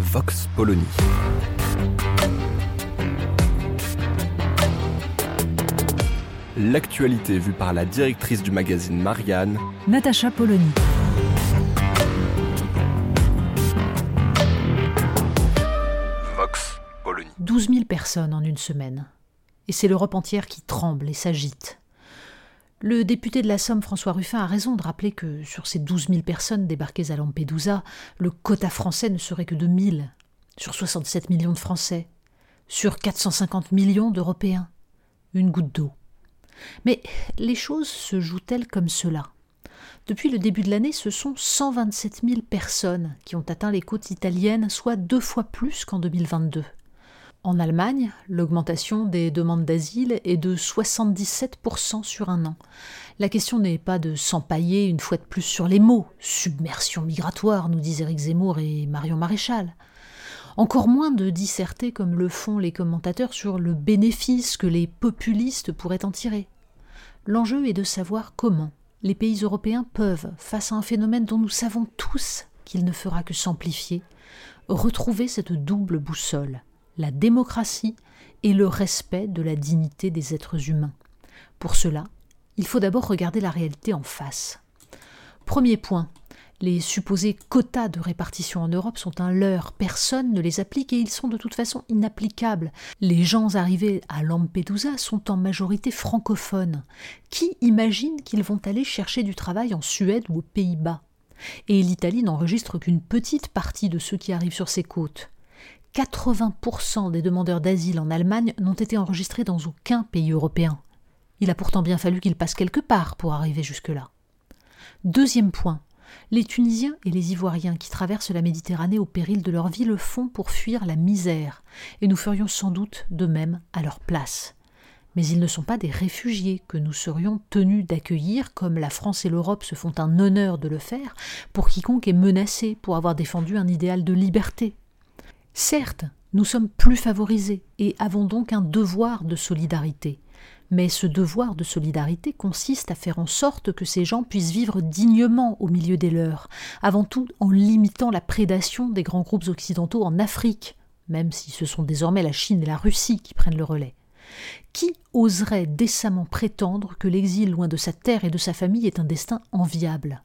Vox Polony. L'actualité vue par la directrice du magazine Marianne, Natacha Polony. Vox Polony. 12 000 personnes en une semaine. Et c'est l'Europe entière qui tremble et s'agite. Le député de la Somme, François Ruffin, a raison de rappeler que sur ces 12 000 personnes débarquées à Lampedusa, le quota français ne serait que de 1000, sur 67 millions de Français, sur 450 millions d'Européens. Une goutte d'eau. Mais les choses se jouent-elles comme cela? Depuis le début de l'année, ce sont 127 000 personnes qui ont atteint les côtes italiennes, soit deux fois plus qu'en 2022. En Allemagne, l'augmentation des demandes d'asile est de 77% sur un an. La question n'est pas de s'empailler une fois de plus sur les mots. Submersion migratoire, nous disent Éric Zemmour et Marion Maréchal. Encore moins de disserter comme le font les commentateurs sur le bénéfice que les populistes pourraient en tirer. L'enjeu est de savoir comment les pays européens peuvent, face à un phénomène dont nous savons tous qu'il ne fera que s'amplifier, retrouver cette double boussole la démocratie et le respect de la dignité des êtres humains. Pour cela, il faut d'abord regarder la réalité en face. Premier point, les supposés quotas de répartition en Europe sont un leurre, personne ne les applique et ils sont de toute façon inapplicables. Les gens arrivés à Lampedusa sont en majorité francophones. Qui imagine qu'ils vont aller chercher du travail en Suède ou aux Pays-Bas? Et l'Italie n'enregistre qu'une petite partie de ceux qui arrivent sur ses côtes. 80% des demandeurs d'asile en Allemagne n'ont été enregistrés dans aucun pays européen. Il a pourtant bien fallu qu'ils passent quelque part pour arriver jusque-là. Deuxième point, les Tunisiens et les Ivoiriens qui traversent la Méditerranée au péril de leur vie le font pour fuir la misère, et nous ferions sans doute de même à leur place. Mais ils ne sont pas des réfugiés que nous serions tenus d'accueillir comme la France et l'Europe se font un honneur de le faire pour quiconque est menacé pour avoir défendu un idéal de liberté Certes, nous sommes plus favorisés et avons donc un devoir de solidarité. Mais ce devoir de solidarité consiste à faire en sorte que ces gens puissent vivre dignement au milieu des leurs, avant tout en limitant la prédation des grands groupes occidentaux en Afrique, même si ce sont désormais la Chine et la Russie qui prennent le relais. Qui oserait décemment prétendre que l'exil loin de sa terre et de sa famille est un destin enviable?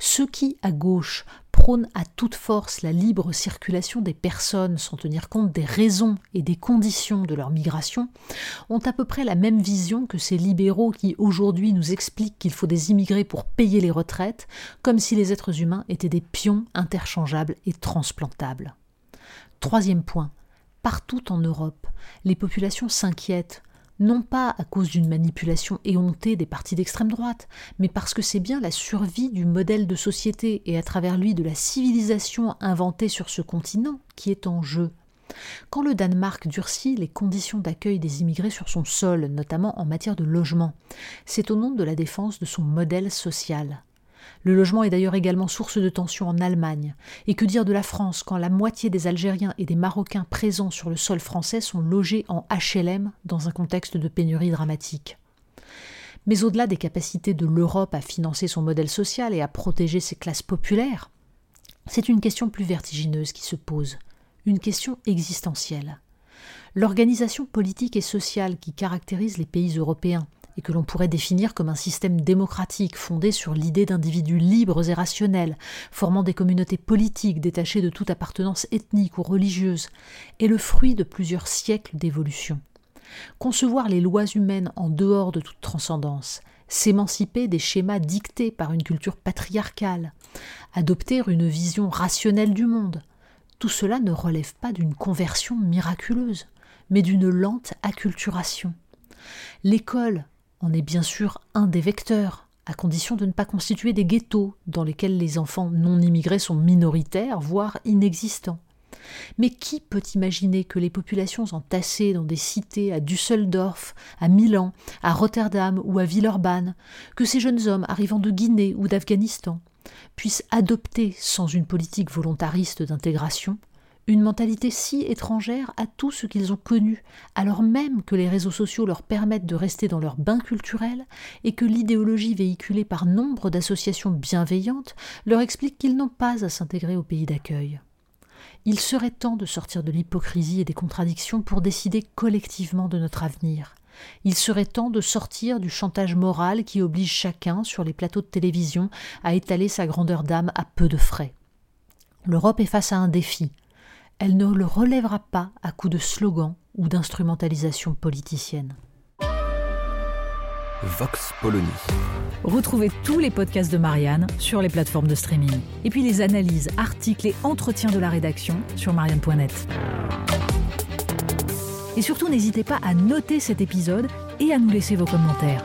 Ceux qui, à gauche, prônent à toute force la libre circulation des personnes sans tenir compte des raisons et des conditions de leur migration, ont à peu près la même vision que ces libéraux qui aujourd'hui nous expliquent qu'il faut des immigrés pour payer les retraites, comme si les êtres humains étaient des pions interchangeables et transplantables. Troisième point. Partout en Europe, les populations s'inquiètent non pas à cause d'une manipulation éhontée des partis d'extrême droite, mais parce que c'est bien la survie du modèle de société et à travers lui de la civilisation inventée sur ce continent qui est en jeu. Quand le Danemark durcit les conditions d'accueil des immigrés sur son sol, notamment en matière de logement, c'est au nom de la défense de son modèle social. Le logement est d'ailleurs également source de tensions en Allemagne. Et que dire de la France quand la moitié des Algériens et des Marocains présents sur le sol français sont logés en HLM dans un contexte de pénurie dramatique? Mais au-delà des capacités de l'Europe à financer son modèle social et à protéger ses classes populaires, c'est une question plus vertigineuse qui se pose, une question existentielle. L'organisation politique et sociale qui caractérise les pays européens et que l'on pourrait définir comme un système démocratique fondé sur l'idée d'individus libres et rationnels, formant des communautés politiques détachées de toute appartenance ethnique ou religieuse, est le fruit de plusieurs siècles d'évolution. Concevoir les lois humaines en dehors de toute transcendance, s'émanciper des schémas dictés par une culture patriarcale, adopter une vision rationnelle du monde, tout cela ne relève pas d'une conversion miraculeuse, mais d'une lente acculturation. L'école en est bien sûr un des vecteurs, à condition de ne pas constituer des ghettos dans lesquels les enfants non immigrés sont minoritaires, voire inexistants. Mais qui peut imaginer que les populations entassées dans des cités à Düsseldorf, à Milan, à Rotterdam ou à Villeurbanne, que ces jeunes hommes arrivant de Guinée ou d'Afghanistan, puissent adopter, sans une politique volontariste d'intégration, une mentalité si étrangère à tout ce qu'ils ont connu, alors même que les réseaux sociaux leur permettent de rester dans leur bain culturel et que l'idéologie véhiculée par nombre d'associations bienveillantes leur explique qu'ils n'ont pas à s'intégrer au pays d'accueil. Il serait temps de sortir de l'hypocrisie et des contradictions pour décider collectivement de notre avenir. Il serait temps de sortir du chantage moral qui oblige chacun, sur les plateaux de télévision, à étaler sa grandeur d'âme à peu de frais. L'Europe est face à un défi. Elle ne le relèvera pas à coups de slogans ou d'instrumentalisation politicienne. Vox Polony. Retrouvez tous les podcasts de Marianne sur les plateformes de streaming. Et puis les analyses, articles et entretiens de la rédaction sur marianne.net. Et surtout, n'hésitez pas à noter cet épisode et à nous laisser vos commentaires.